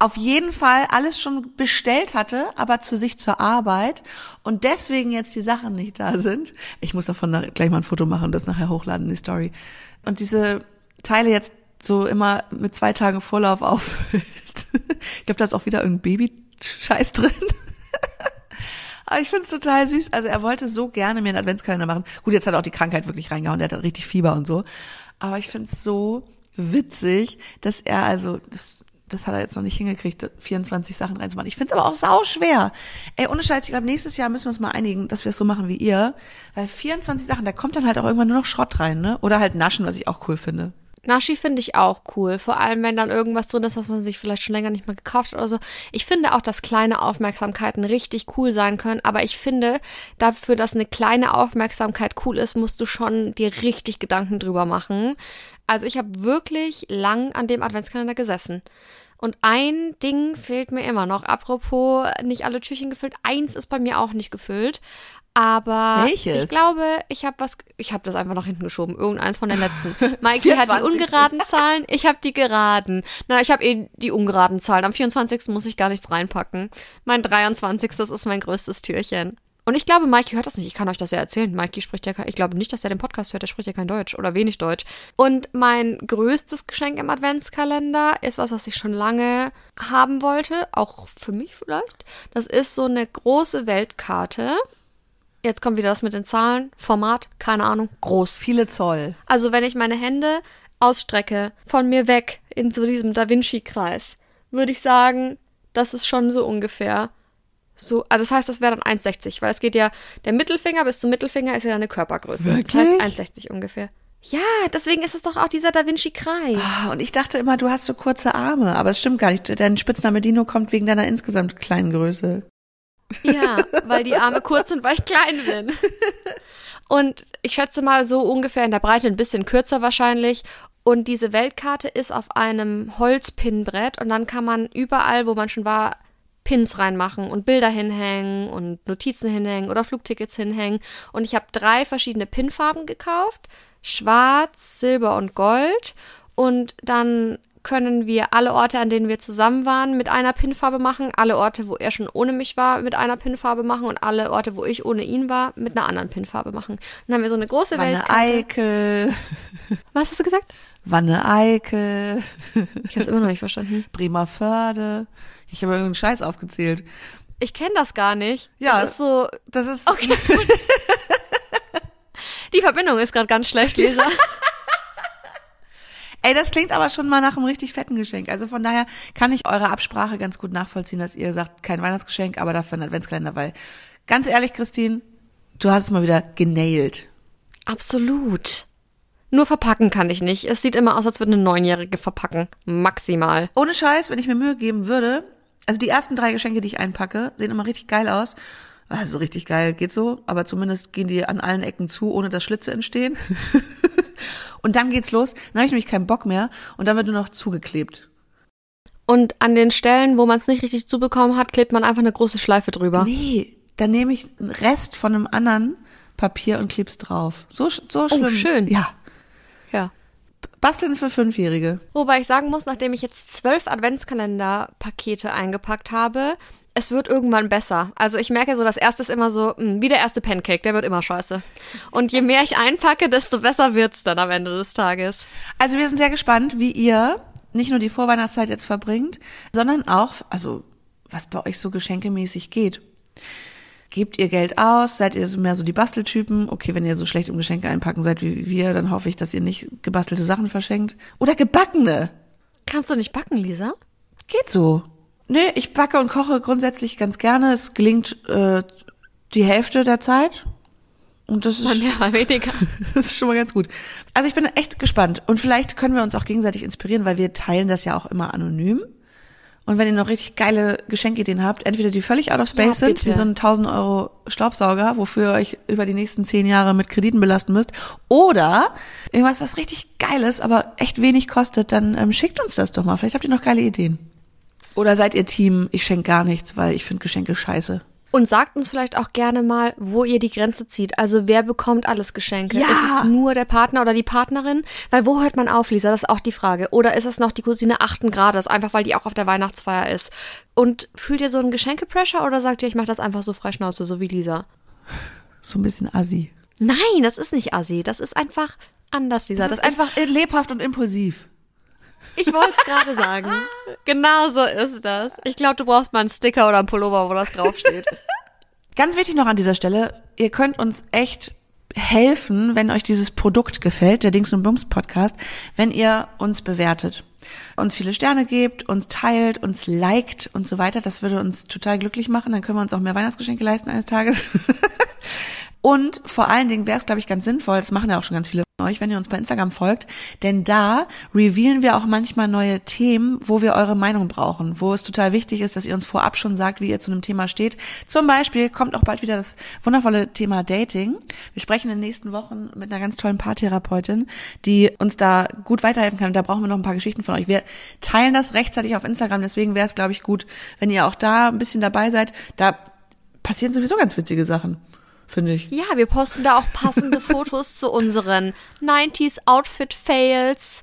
auf jeden Fall alles schon bestellt hatte, aber zu sich zur Arbeit und deswegen jetzt die Sachen nicht da sind. Ich muss davon gleich mal ein Foto machen und das nachher hochladen die Story. Und diese Teile jetzt so immer mit zwei Tagen Vorlauf auffüllt. ich glaube, da ist auch wieder irgendein Baby-Scheiß drin. Aber ich finde es total süß. Also er wollte so gerne mir einen Adventskalender machen. Gut, jetzt hat er auch die Krankheit wirklich reingehauen, der hat richtig Fieber und so. Aber ich finde es so witzig, dass er also, das das hat er jetzt noch nicht hingekriegt, 24 Sachen reinzumachen. Ich finde es aber auch sau schwer. Ey, ohne Scheiß, ich glaube, nächstes Jahr müssen wir uns mal einigen, dass wir es so machen wie ihr. Weil 24 Sachen, da kommt dann halt auch irgendwann nur noch Schrott rein, ne? Oder halt Naschen, was ich auch cool finde. Naschi finde ich auch cool. Vor allem, wenn dann irgendwas drin ist, was man sich vielleicht schon länger nicht mehr gekauft hat oder so. Ich finde auch, dass kleine Aufmerksamkeiten richtig cool sein können. Aber ich finde, dafür, dass eine kleine Aufmerksamkeit cool ist, musst du schon dir richtig Gedanken drüber machen. Also ich habe wirklich lang an dem Adventskalender gesessen. Und ein Ding fehlt mir immer noch. Apropos nicht alle Türchen gefüllt. Eins ist bei mir auch nicht gefüllt. Aber Welches? ich glaube, ich habe was, ich habe das einfach nach hinten geschoben. Irgendeins von den letzten. Mikey hat die ungeraden Zahlen, ich habe die geraden. Na, ich habe eh die ungeraden Zahlen. Am 24. muss ich gar nichts reinpacken. Mein 23. ist mein größtes Türchen. Und ich glaube, Mikey hört das nicht. Ich kann euch das ja erzählen. Mikey spricht ja, ich glaube nicht, dass er den Podcast hört. Er spricht ja kein Deutsch oder wenig Deutsch. Und mein größtes Geschenk im Adventskalender ist was, was ich schon lange haben wollte. Auch für mich vielleicht. Das ist so eine große Weltkarte. Jetzt kommt wieder das mit den Zahlen. Format, keine Ahnung, groß. Viele Zoll. Also wenn ich meine Hände ausstrecke, von mir weg in so diesem Da Vinci-Kreis, würde ich sagen, das ist schon so ungefähr so, also das heißt, das wäre dann 1,60, weil es geht ja, der Mittelfinger bis zum Mittelfinger ist ja eine Körpergröße. Wirklich? Das heißt 1,60 ungefähr. Ja, deswegen ist es doch auch dieser Da Vinci-Kreis. Ah, und ich dachte immer, du hast so kurze Arme, aber es stimmt gar nicht. Dein Spitzname Dino kommt wegen deiner insgesamt kleinen Größe. Ja, weil die Arme kurz sind, weil ich klein bin. Und ich schätze mal so ungefähr in der Breite ein bisschen kürzer wahrscheinlich. Und diese Weltkarte ist auf einem Holzpinnbrett und dann kann man überall, wo man schon war, Pins reinmachen und Bilder hinhängen und Notizen hinhängen oder Flugtickets hinhängen. Und ich habe drei verschiedene Pinfarben gekauft. Schwarz, Silber und Gold. Und dann können wir alle Orte, an denen wir zusammen waren, mit einer Pinfarbe machen, alle Orte, wo er schon ohne mich war, mit einer Pinfarbe machen und alle Orte, wo ich ohne ihn war, mit einer anderen Pinfarbe machen. Dann haben wir so eine große Wanne Weltkarte. Eickel, Was hast du gesagt? Wanne Eickel, Ich habe es immer noch nicht verstanden. Bremerförde. Ich habe irgendeinen Scheiß aufgezählt. Ich kenne das gar nicht. Ja. Das ist so. Das ist Okay. Die Verbindung ist gerade ganz schlecht, Lisa. Ey, das klingt aber schon mal nach einem richtig fetten Geschenk. Also von daher kann ich eure Absprache ganz gut nachvollziehen, dass ihr sagt, kein Weihnachtsgeschenk, aber dafür ein Adventskalender, weil ganz ehrlich, Christine, du hast es mal wieder genailt. Absolut. Nur verpacken kann ich nicht. Es sieht immer aus, als würde eine Neunjährige verpacken. Maximal. Ohne Scheiß, wenn ich mir Mühe geben würde, also die ersten drei Geschenke, die ich einpacke, sehen immer richtig geil aus. Also richtig geil geht so, aber zumindest gehen die an allen Ecken zu, ohne dass Schlitze entstehen. und dann geht's los. Dann habe ich nämlich keinen Bock mehr und dann wird nur noch zugeklebt. Und an den Stellen, wo man es nicht richtig zubekommen hat, klebt man einfach eine große Schleife drüber. Nee, dann nehme ich einen Rest von einem anderen Papier und kleb's drauf. So, so schlimm. schön. Ja. Ja. Basteln für Fünfjährige. Wobei ich sagen muss, nachdem ich jetzt zwölf Adventskalender-Pakete eingepackt habe, es wird irgendwann besser. Also ich merke so, das erste ist immer so, mh, wie der erste Pancake, der wird immer scheiße. Und je mehr ich einpacke, desto besser wird's dann am Ende des Tages. Also wir sind sehr gespannt, wie ihr nicht nur die Vorweihnachtszeit jetzt verbringt, sondern auch, also was bei euch so geschenkemäßig geht. Gebt ihr Geld aus? Seid ihr so mehr so die Basteltypen? Okay, wenn ihr so schlecht im Geschenke einpacken seid wie wir, dann hoffe ich, dass ihr nicht gebastelte Sachen verschenkt. Oder gebackene. Kannst du nicht backen, Lisa? Geht so. Nee, ich backe und koche grundsätzlich ganz gerne. Es gelingt äh, die Hälfte der Zeit. Und das Mal ist, mehr, mal weniger. das ist schon mal ganz gut. Also ich bin echt gespannt. Und vielleicht können wir uns auch gegenseitig inspirieren, weil wir teilen das ja auch immer anonym. Und wenn ihr noch richtig geile Geschenkideen habt, entweder die völlig out of space Ja, sind, wie so ein 1000 Euro Staubsauger, wofür ihr euch über die nächsten zehn Jahre mit Krediten belasten müsst, oder irgendwas, was richtig geil ist, aber echt wenig kostet, dann ähm, schickt uns das doch mal. Vielleicht habt ihr noch geile Ideen. Oder seid ihr Team, ich schenke gar nichts, weil ich finde Geschenke scheiße. Und sagt uns vielleicht auch gerne mal, wo ihr die Grenze zieht. Also wer bekommt alles Geschenke? Ja. Ist es nur der Partner oder die Partnerin? Weil wo hört man auf, Lisa? Das ist auch die Frage. Oder ist es noch die Cousine achten Grades, einfach weil die auch auf der Weihnachtsfeier ist? Und fühlt ihr so einen Geschenke-Pressure oder sagt ihr, ich mache das einfach so frei Schnauze, so wie Lisa? So ein bisschen assi. Nein, das ist nicht assi. Das ist einfach anders, Lisa. Das, ist einfach lebhaft und impulsiv. Ich wollte es gerade sagen. Genau so ist das. Ich glaube, du brauchst mal einen Sticker oder einen Pullover, wo das draufsteht. Ganz wichtig noch an dieser Stelle, ihr könnt uns echt helfen, wenn euch dieses Produkt gefällt, der Dings und Bums Podcast, wenn ihr uns bewertet, uns viele Sterne gebt, uns teilt, uns liked und so weiter. Das würde uns total glücklich machen. Dann können wir uns auch mehr Weihnachtsgeschenke leisten eines Tages. Und vor allen Dingen wäre es, glaube ich, ganz sinnvoll, das machen ja auch schon ganz viele von euch, wenn ihr uns bei Instagram folgt, denn da revealen wir auch manchmal neue Themen, wo wir eure Meinung brauchen, wo es total wichtig ist, dass ihr uns vorab schon sagt, wie ihr zu einem Thema steht. Zum Beispiel kommt auch bald wieder das wundervolle Thema Dating. Wir sprechen in den nächsten Wochen mit einer ganz tollen Paartherapeutin, die uns da gut weiterhelfen kann. Und da brauchen wir noch ein paar Geschichten von euch. Wir teilen das rechtzeitig auf Instagram, deswegen wäre es, glaube ich, gut, wenn ihr auch da ein bisschen dabei seid. Da passieren sowieso ganz witzige Sachen finde ich. Ja, wir posten da auch passende Fotos zu unseren 90s Outfit Fails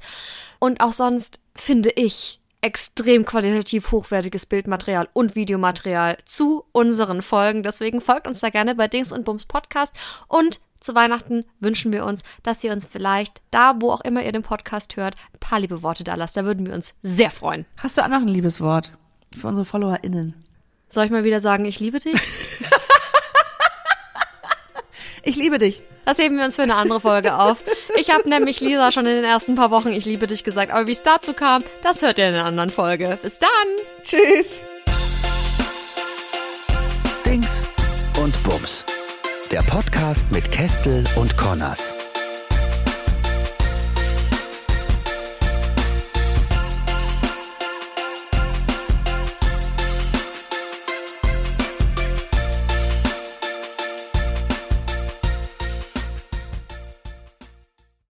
und auch sonst finde ich extrem qualitativ hochwertiges Bildmaterial und Videomaterial zu unseren Folgen. Deswegen folgt uns da gerne bei Dings und Bums Podcast und zu Weihnachten wünschen wir uns, dass ihr uns vielleicht da, wo auch immer ihr den Podcast hört, ein paar liebe Worte da lasst. Da würden wir uns sehr freuen. Hast du auch noch ein Liebeswort für unsere FollowerInnen? Soll ich mal wieder sagen, ich liebe dich? Ich liebe dich. Das heben wir uns für eine andere Folge auf. Ich habe nämlich Lisa schon in den ersten paar Wochen Ich liebe dich gesagt, aber wie es dazu kam, das hört ihr in einer anderen Folge. Bis dann! Tschüss. Dings und Bums. Der Podcast mit Kestel und Connors.